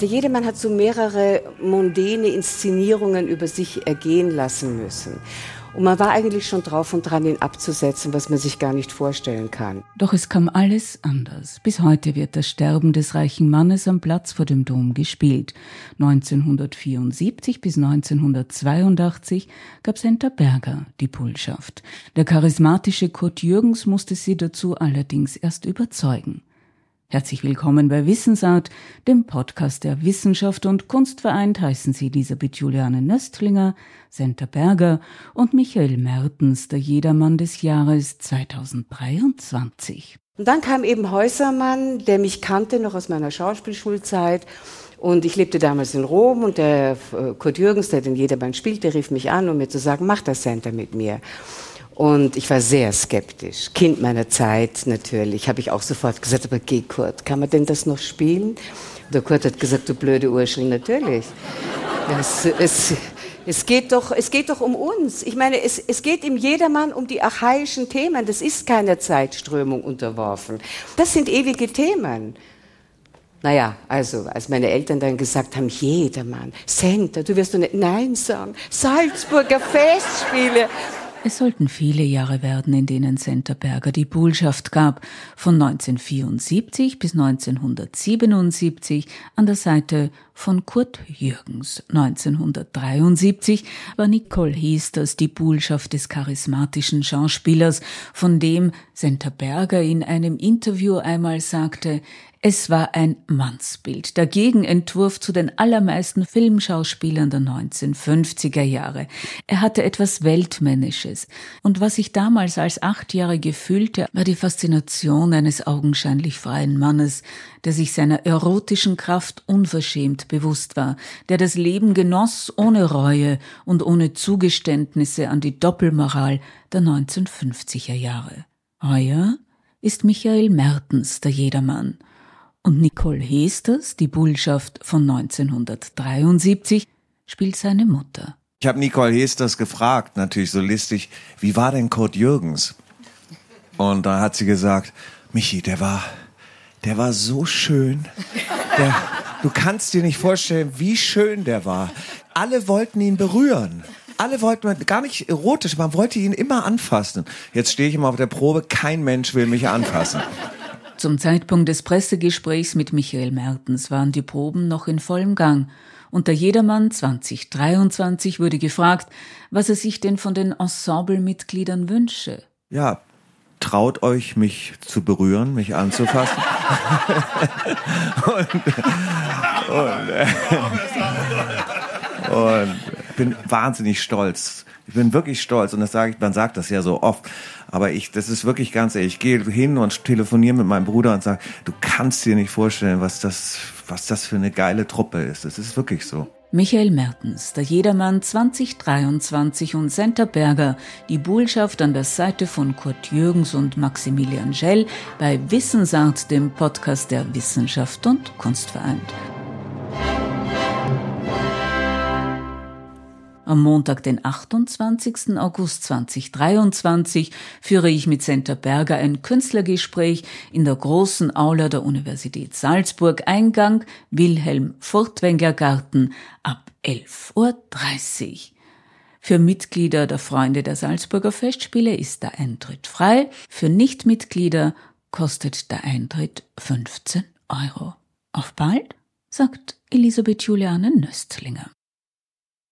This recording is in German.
Der Jedermann hat so mehrere mondäne Inszenierungen über sich ergehen lassen müssen. Und man war eigentlich schon drauf und dran, ihn abzusetzen, was man sich gar nicht vorstellen kann. Doch es kam alles anders. Bis heute wird das Sterben des reichen Mannes am Platz vor dem Dom gespielt. 1974 bis 1982 gab Senta Berger die Pulschaft. Der charismatische Kurt Jürgens musste sie dazu allerdings erst überzeugen. Herzlich willkommen bei Wissensart, dem Podcast der Wissenschaft und Kunst vereint heißen Sie Elisabeth Juliane Nöstlinger, Senta Berger und Michael Mertens, der Jedermann des Jahres 2023. Und dann kam eben Häusermann, der mich kannte noch aus meiner Schauspielschulzeit. Und ich lebte damals in Rom und der äh, Kurt Jürgens, der den Jedermann spielte, rief mich an, um mir zu sagen, mach das Center mit mir. Und ich war sehr skeptisch. Kind meiner Zeit natürlich. Habe ich auch sofort gesagt, aber geh Kurt, kann man denn das noch spielen? Der Kurt hat gesagt, du blöde Urschel, natürlich. Es, es, es, geht doch, es geht doch um uns. Ich meine, es, es geht im Jedermann um die archaischen Themen. Das ist keiner Zeitströmung unterworfen. Das sind ewige Themen. Naja, also, als meine Eltern dann gesagt haben, Jedermann, Center, du wirst doch nicht Nein sagen, Salzburger Festspiele. Es sollten viele Jahre werden, in denen Centerberger die Bullschaft gab, von 1974 bis 1977 an der Seite von Kurt Jürgens. 1973 war Nicole Hesters die Bullschaft des charismatischen Schauspielers, von dem Centerberger in einem Interview einmal sagte, es war ein Mannsbild, der Gegenentwurf zu den allermeisten Filmschauspielern der 1950er Jahre. Er hatte etwas Weltmännisches. Und was ich damals als Achtjährige fühlte, war die Faszination eines augenscheinlich freien Mannes, der sich seiner erotischen Kraft unverschämt bewusst war, der das Leben genoss ohne Reue und ohne Zugeständnisse an die Doppelmoral der 1950er Jahre. Heuer ist Michael Mertens der Jedermann und Nicole Hesters, die Bullschaft von 1973, spielt seine Mutter. Ich habe Nicole Hesters gefragt, natürlich so listig, wie war denn Kurt Jürgens? Und da hat sie gesagt, Michi, der war, der war so schön. Der, du kannst dir nicht vorstellen, wie schön der war. Alle wollten ihn berühren. Alle wollten, gar nicht erotisch, man wollte ihn immer anfassen. Jetzt stehe ich immer auf der Probe, kein Mensch will mich anfassen. Zum Zeitpunkt des Pressegesprächs mit Michael Mertens waren die Proben noch in vollem Gang. Und der Jedermann 2023 wurde gefragt, was er sich denn von den Ensemblemitgliedern wünsche. Ja, traut euch, mich zu berühren, mich anzufassen. und, und, äh, und bin wahnsinnig stolz. Ich bin wirklich stolz und das sage ich, man sagt das ja so oft. Aber ich, das ist wirklich ganz ehrlich. Ich gehe hin und telefoniere mit meinem Bruder und sage, du kannst dir nicht vorstellen, was das, was das für eine geile Truppe ist. Das ist wirklich so. Michael Mertens, der Jedermann 2023 und Senta Berger, die Bullschaft an der Seite von Kurt Jürgens und Maximilian Schell bei Wissensart, dem Podcast der Wissenschaft und Kunst vereint. Am Montag, den 28. August 2023, führe ich mit Senta Berger ein Künstlergespräch in der großen Aula der Universität Salzburg, Eingang Wilhelm Furtwängler Garten ab 11.30 Uhr. Für Mitglieder der Freunde der Salzburger Festspiele ist der Eintritt frei, für Nichtmitglieder kostet der Eintritt 15 Euro. Auf bald, sagt Elisabeth Juliane Nöstlinger.